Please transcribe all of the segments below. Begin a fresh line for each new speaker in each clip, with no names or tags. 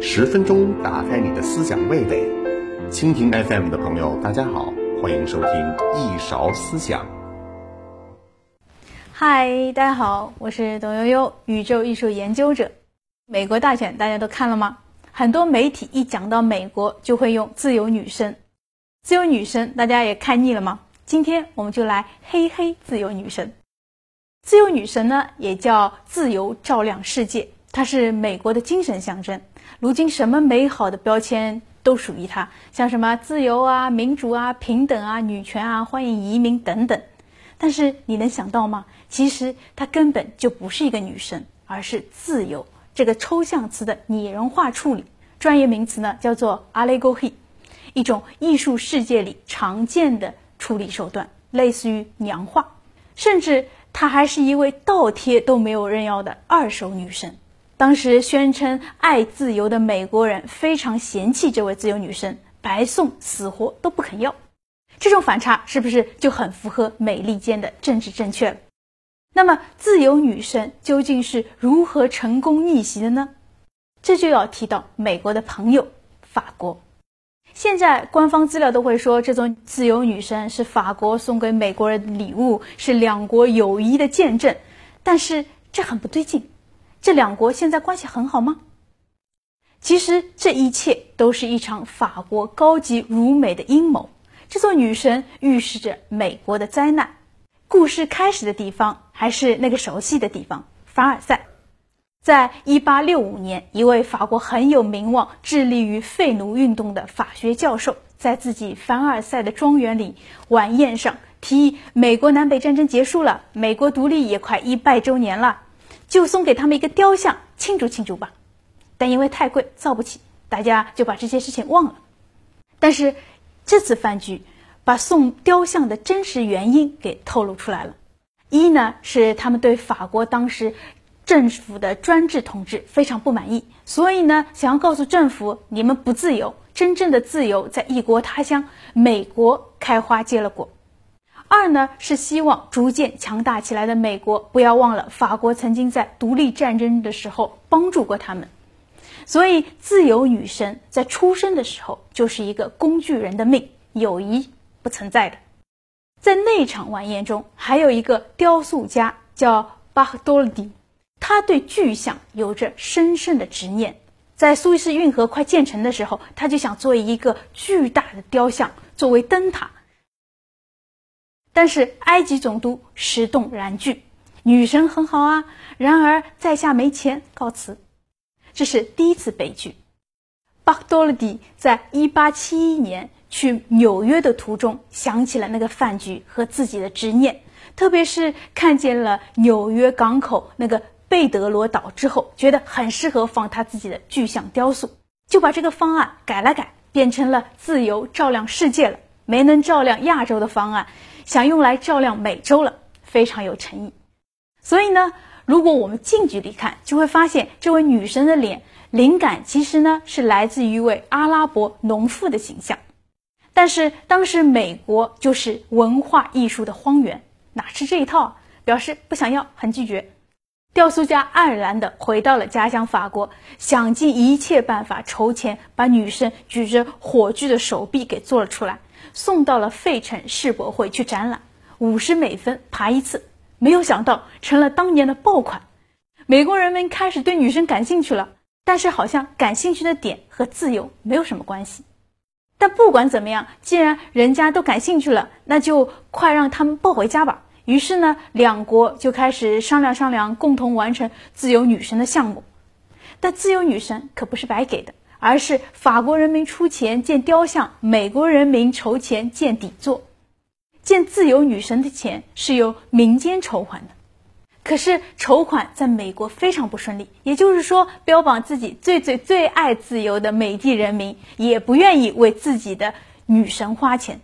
十分钟打开你的思想味蕾，蜻蜓 FM 的朋友，大家好，欢迎收听一勺思想。
嗨，大家好，我是董悠悠，宇宙艺术研究者。美国大选大家都看了吗？很多媒体一讲到美国，就会用自由女神。自由女神大家也看腻了吗？今天我们就来黑黑自由女神。自由女神呢，也叫自由照亮世界，它是美国的精神象征。如今什么美好的标签都属于她，像什么自由啊、民主啊、平等啊、女权啊、欢迎移民等等。但是你能想到吗？其实她根本就不是一个女神，而是自由这个抽象词的拟人化处理，专业名词呢叫做 allegory，一种艺术世界里常见的处理手段，类似于娘化。甚至她还是一位倒贴都没有人要的二手女神。当时宣称爱自由的美国人非常嫌弃这位自由女神，白送死活都不肯要。这种反差是不是就很符合美利坚的政治正确了？那么，自由女神究竟是如何成功逆袭的呢？这就要提到美国的朋友——法国。现在官方资料都会说，这尊自由女神是法国送给美国人的礼物，是两国友谊的见证。但是这很不对劲。这两国现在关系很好吗？其实这一切都是一场法国高级如美的阴谋。这座女神预示着美国的灾难。故事开始的地方还是那个熟悉的地方——凡尔赛。在一八六五年，一位法国很有名望、致力于废奴运动的法学教授，在自己凡尔赛的庄园里晚宴上提议：美国南北战争结束了，美国独立也快一百周年了。就送给他们一个雕像庆祝庆祝吧，但因为太贵造不起，大家就把这些事情忘了。但是这次饭局把送雕像的真实原因给透露出来了：一呢是他们对法国当时政府的专制统治非常不满意，所以呢想要告诉政府你们不自由，真正的自由在异国他乡美国开花结了果。二呢是希望逐渐强大起来的美国不要忘了法国曾经在独立战争的时候帮助过他们，所以自由女神在出生的时候就是一个工具人的命，友谊不存在的。在那场晚宴中，还有一个雕塑家叫巴赫多尔迪，他对巨像有着深深的执念。在苏伊士运河快建成的时候，他就想做一个巨大的雕像作为灯塔。但是埃及总督石动燃拒，女神很好啊，然而在下没钱，告辞。这是第一次悲剧。巴克多勒迪在一八七一年去纽约的途中，想起了那个饭局和自己的执念，特别是看见了纽约港口那个贝德罗岛之后，觉得很适合放他自己的巨像雕塑，就把这个方案改了改，变成了自由照亮世界了。没能照亮亚洲的方案。想用来照亮美洲了，非常有诚意。所以呢，如果我们近距离看，就会发现这位女神的脸灵感其实呢是来自于一位阿拉伯农妇的形象。但是当时美国就是文化艺术的荒原，哪吃这一套？表示不想要，很拒绝。雕塑家黯然的回到了家乡法国，想尽一切办法筹钱，把女神举着火炬的手臂给做了出来。送到了费城世博会去展览，五十美分爬一次，没有想到成了当年的爆款。美国人们开始对女生感兴趣了，但是好像感兴趣的点和自由没有什么关系。但不管怎么样，既然人家都感兴趣了，那就快让他们抱回家吧。于是呢，两国就开始商量商量，共同完成自由女神的项目。但自由女神可不是白给的。而是法国人民出钱建雕像，美国人民筹钱建底座，建自由女神的钱是由民间筹款的。可是筹款在美国非常不顺利，也就是说，标榜自己最最最爱自由的美帝人民也不愿意为自己的女神花钱。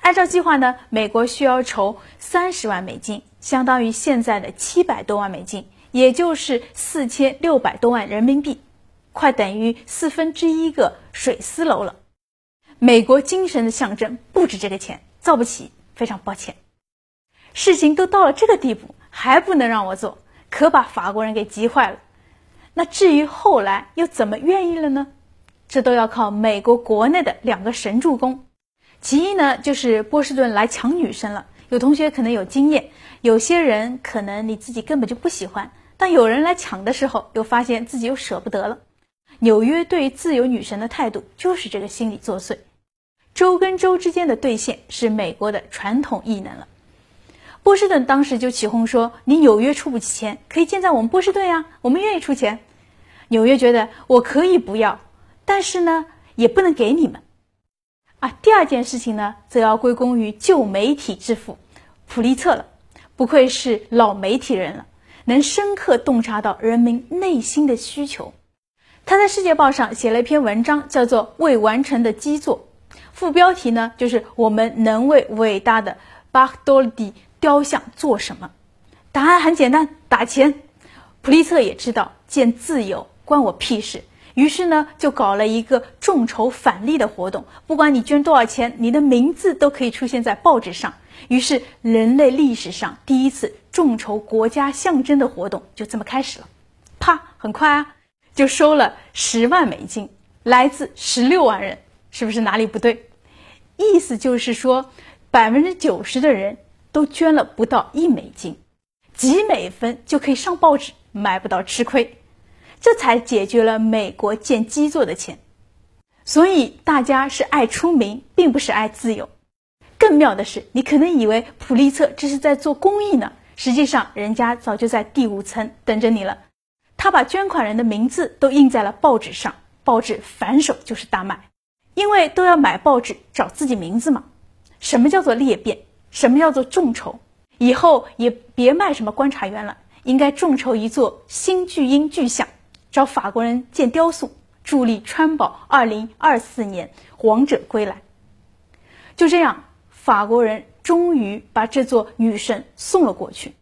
按照计划呢，美国需要筹三十万美金，相当于现在的七百多万美金，也就是四千六百多万人民币。快等于四分之一个水丝楼了。美国精神的象征不值这个钱，造不起，非常抱歉。事情都到了这个地步，还不能让我做，可把法国人给急坏了。那至于后来又怎么愿意了呢？这都要靠美国国内的两个神助攻。其一呢，就是波士顿来抢女生了。有同学可能有经验，有些人可能你自己根本就不喜欢，但有人来抢的时候，又发现自己又舍不得了。纽约对自由女神的态度就是这个心理作祟。州跟州之间的兑现是美国的传统异能了。波士顿当时就起哄说：“你纽约出不起钱，可以建在我们波士顿呀，我们愿意出钱。”纽约觉得我可以不要，但是呢，也不能给你们。啊，第二件事情呢，则要归功于旧媒体之父普利策了。不愧是老媒体人了，能深刻洞察到人民内心的需求。他在《世界报》上写了一篇文章，叫做《未完成的基座》，副标题呢就是“我们能为伟大的巴赫多蒂雕像做什么？”答案很简单，打钱。普利策也知道建自由关我屁事。于是呢，就搞了一个众筹返利的活动，不管你捐多少钱，你的名字都可以出现在报纸上。于是，人类历史上第一次众筹国家象征的活动就这么开始了。啪，很快啊，就收了十万美金，来自十六万人，是不是哪里不对？意思就是说，百分之九十的人都捐了不到一美金，几美分就可以上报纸，买不到吃亏。这才解决了美国建基座的钱，所以大家是爱出名，并不是爱自由。更妙的是，你可能以为普利策这是在做公益呢，实际上人家早就在第五层等着你了。他把捐款人的名字都印在了报纸上，报纸反手就是大卖，因为都要买报纸找自己名字嘛。什么叫做裂变？什么叫做众筹？以后也别卖什么观察员了，应该众筹一座新巨婴巨像。找法国人建雕塑，助力川宝二零二四年王者归来。就这样，法国人终于把这座女神送了过去。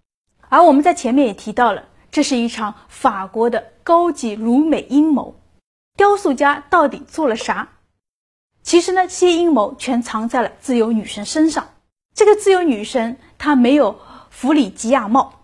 而我们在前面也提到了，这是一场法国的高级辱美阴谋。雕塑家到底做了啥？其实呢，这些阴谋全藏在了自由女神身上。这个自由女神她没有弗里吉亚帽，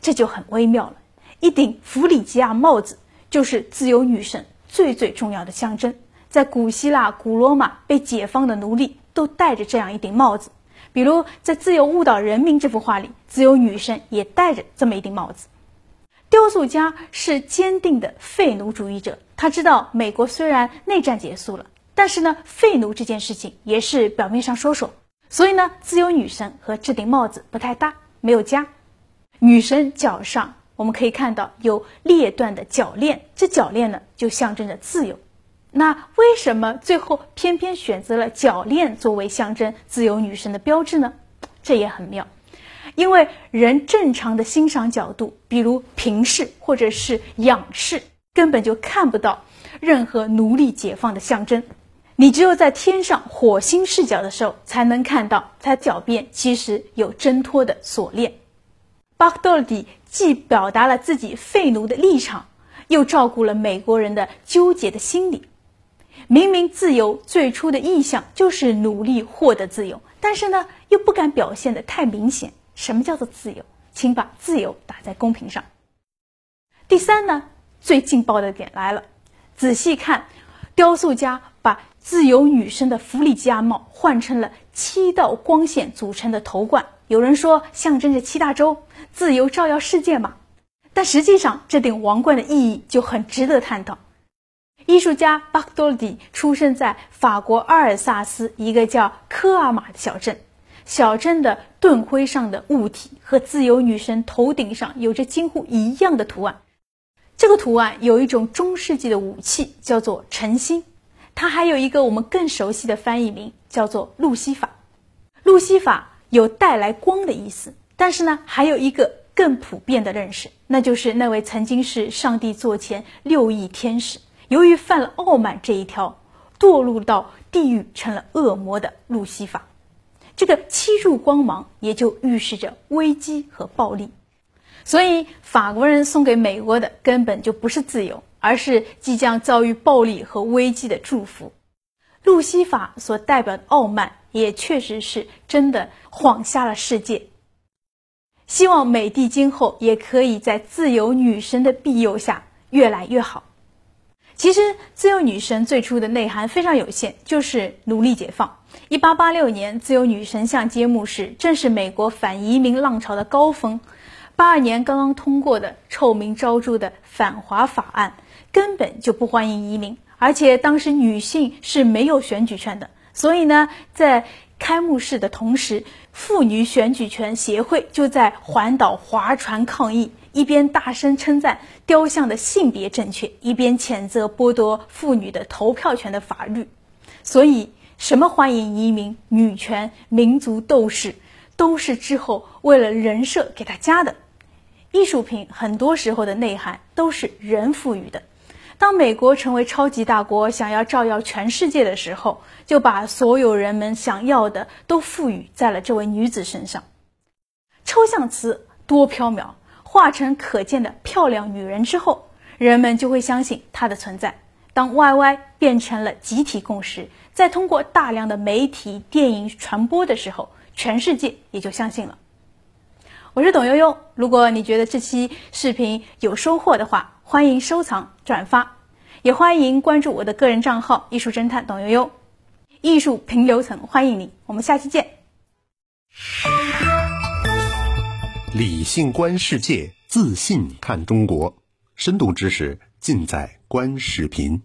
这就很微妙了。一顶弗里吉亚帽子。就是自由女神最最重要的象征，在古希腊、古罗马被解放的奴隶都戴着这样一顶帽子。比如在《自由误导人民》这幅画里，自由女神也戴着这么一顶帽子。雕塑家是坚定的废奴主义者，他知道美国虽然内战结束了，但是呢，废奴这件事情也是表面上说说，所以呢，自由女神和这顶帽子不太搭，没有加。女神脚上。我们可以看到有裂断的铰链，这铰链呢就象征着自由。那为什么最后偏偏选择了铰链作为象征自由女神的标志呢？这也很妙，因为人正常的欣赏角度，比如平视或者是仰视，根本就看不到任何奴隶解放的象征。你只有在天上火星视角的时候，才能看到它脚边其实有挣脱的锁链。巴赫多蒂既表达了自己废奴的立场，又照顾了美国人的纠结的心理。明明自由最初的意向就是努力获得自由，但是呢，又不敢表现的太明显。什么叫做自由？请把自由打在公屏上。第三呢，最劲爆的点来了，仔细看，雕塑家把自由女神的弗里吉亚帽换成了七道光线组成的头冠。有人说象征着七大洲，自由照耀世界嘛？但实际上，这顶王冠的意义就很值得探讨。艺术家巴克多蒂出生在法国阿尔萨斯一个叫科尔玛的小镇，小镇的盾徽上的物体和自由女神头顶上有着几乎一样的图案。这个图案有一种中世纪的武器，叫做晨星。它还有一个我们更熟悉的翻译名，叫做路西法。路西法。有带来光的意思，但是呢，还有一个更普遍的认识，那就是那位曾经是上帝座前六翼天使，由于犯了傲慢这一条，堕入到地狱成了恶魔的路西法。这个七柱光芒也就预示着危机和暴力，所以法国人送给美国的根本就不是自由，而是即将遭遇暴力和危机的祝福。路西法所代表的傲慢。也确实是真的晃瞎了世界。希望美帝今后也可以在自由女神的庇佑下越来越好。其实，自由女神最初的内涵非常有限，就是奴隶解放。一八八六年，自由女神像揭幕时，正是美国反移民浪潮的高峰。八二年刚刚通过的臭名昭著的反华法案，根本就不欢迎移民，而且当时女性是没有选举权的。所以呢，在开幕式的同时，妇女选举权协会就在环岛划船抗议。一边大声称赞雕像的性别正确，一边谴责剥夺妇女的投票权的法律。所以，什么欢迎移民、女权、民族斗士，都是之后为了人设给他加的。艺术品很多时候的内涵都是人赋予的。当美国成为超级大国，想要照耀全世界的时候，就把所有人们想要的都赋予在了这位女子身上。抽象词多缥缈。化成可见的漂亮女人之后，人们就会相信她的存在。当 YY 变成了集体共识，再通过大量的媒体、电影传播的时候，全世界也就相信了。我是董悠悠，如果你觉得这期视频有收获的话，欢迎收藏、转发，也欢迎关注我的个人账号“艺术侦探董悠悠”，艺术平流层，欢迎你，我们下期见。
理性观世界，自信看中国。深度知识尽在观视频。